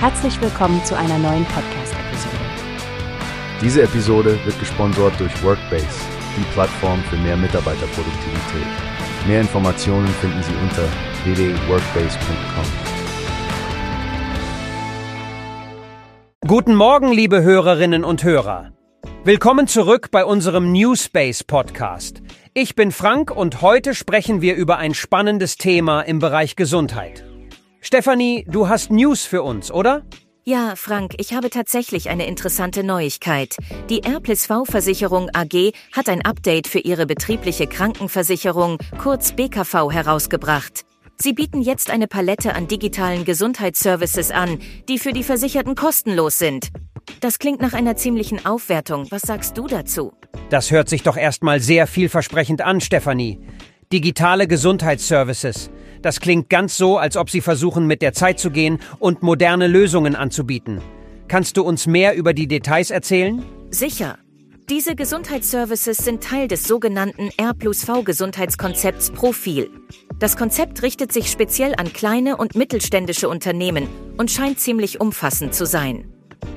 Herzlich willkommen zu einer neuen Podcast-Episode. Diese Episode wird gesponsert durch Workbase, die Plattform für mehr Mitarbeiterproduktivität. Mehr Informationen finden Sie unter www.workbase.com. Guten Morgen, liebe Hörerinnen und Hörer. Willkommen zurück bei unserem Newspace Podcast. Ich bin Frank und heute sprechen wir über ein spannendes Thema im Bereich Gesundheit. Stefanie, du hast News für uns, oder? Ja, Frank, ich habe tatsächlich eine interessante Neuigkeit. Die R+V-Versicherung AG hat ein Update für ihre betriebliche Krankenversicherung, kurz BKV, herausgebracht. Sie bieten jetzt eine Palette an digitalen Gesundheitsservices an, die für die Versicherten kostenlos sind. Das klingt nach einer ziemlichen Aufwertung. Was sagst du dazu? Das hört sich doch erstmal sehr vielversprechend an, Stefanie. Digitale Gesundheitsservices. Das klingt ganz so, als ob Sie versuchen, mit der Zeit zu gehen und moderne Lösungen anzubieten. Kannst du uns mehr über die Details erzählen? Sicher. Diese Gesundheitsservices sind Teil des sogenannten R plus V Gesundheitskonzepts Profil. Das Konzept richtet sich speziell an kleine und mittelständische Unternehmen und scheint ziemlich umfassend zu sein.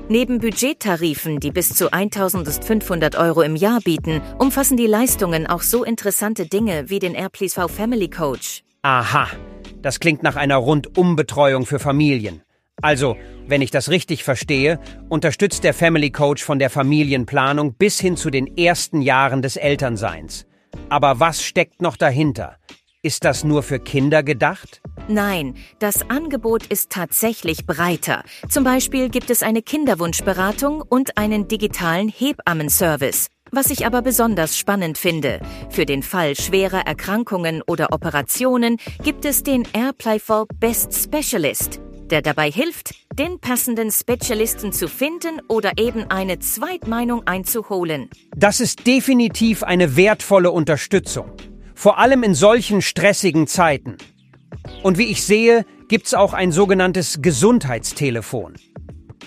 Neben Budgettarifen, die bis zu 1500 Euro im Jahr bieten, umfassen die Leistungen auch so interessante Dinge wie den AirPleaseV Family Coach. Aha, das klingt nach einer Rundumbetreuung für Familien. Also, wenn ich das richtig verstehe, unterstützt der Family Coach von der Familienplanung bis hin zu den ersten Jahren des Elternseins. Aber was steckt noch dahinter? Ist das nur für Kinder gedacht? Nein, das Angebot ist tatsächlich breiter. Zum Beispiel gibt es eine Kinderwunschberatung und einen digitalen Hebammenservice. Was ich aber besonders spannend finde, für den Fall schwerer Erkrankungen oder Operationen gibt es den AirPlayful Best Specialist, der dabei hilft, den passenden Spezialisten zu finden oder eben eine Zweitmeinung einzuholen. Das ist definitiv eine wertvolle Unterstützung. Vor allem in solchen stressigen Zeiten. Und wie ich sehe, gibt's auch ein sogenanntes Gesundheitstelefon.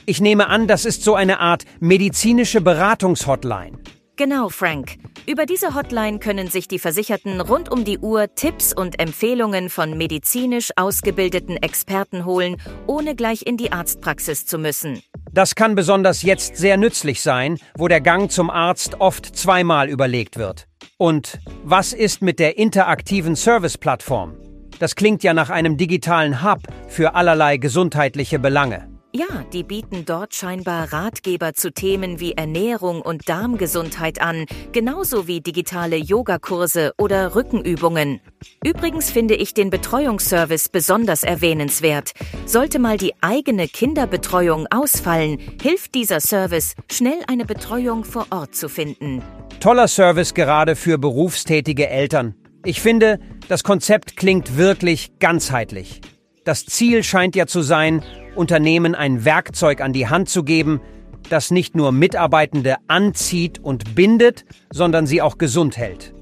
Ich nehme an, das ist so eine Art medizinische Beratungshotline. Genau, Frank. Über diese Hotline können sich die Versicherten rund um die Uhr Tipps und Empfehlungen von medizinisch ausgebildeten Experten holen, ohne gleich in die Arztpraxis zu müssen. Das kann besonders jetzt sehr nützlich sein, wo der Gang zum Arzt oft zweimal überlegt wird. Und was ist mit der interaktiven Service-Plattform? Das klingt ja nach einem digitalen Hub für allerlei gesundheitliche Belange. Ja, die bieten dort scheinbar Ratgeber zu Themen wie Ernährung und Darmgesundheit an, genauso wie digitale Yogakurse oder Rückenübungen. Übrigens finde ich den Betreuungsservice besonders erwähnenswert. Sollte mal die eigene Kinderbetreuung ausfallen, hilft dieser Service, schnell eine Betreuung vor Ort zu finden. Toller Service gerade für berufstätige Eltern. Ich finde, das Konzept klingt wirklich ganzheitlich. Das Ziel scheint ja zu sein, Unternehmen ein Werkzeug an die Hand zu geben, das nicht nur Mitarbeitende anzieht und bindet, sondern sie auch gesund hält.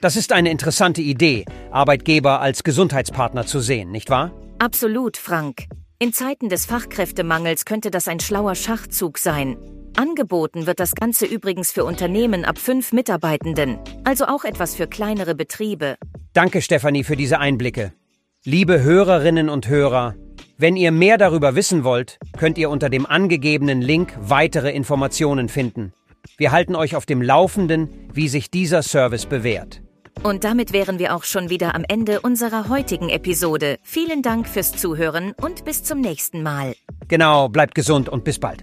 Das ist eine interessante Idee, Arbeitgeber als Gesundheitspartner zu sehen, nicht wahr? Absolut, Frank. In Zeiten des Fachkräftemangels könnte das ein schlauer Schachzug sein. Angeboten wird das Ganze übrigens für Unternehmen ab fünf Mitarbeitenden, also auch etwas für kleinere Betriebe. Danke, Stefanie, für diese Einblicke. Liebe Hörerinnen und Hörer, wenn ihr mehr darüber wissen wollt, könnt ihr unter dem angegebenen Link weitere Informationen finden. Wir halten euch auf dem Laufenden, wie sich dieser Service bewährt. Und damit wären wir auch schon wieder am Ende unserer heutigen Episode. Vielen Dank fürs Zuhören und bis zum nächsten Mal. Genau, bleibt gesund und bis bald.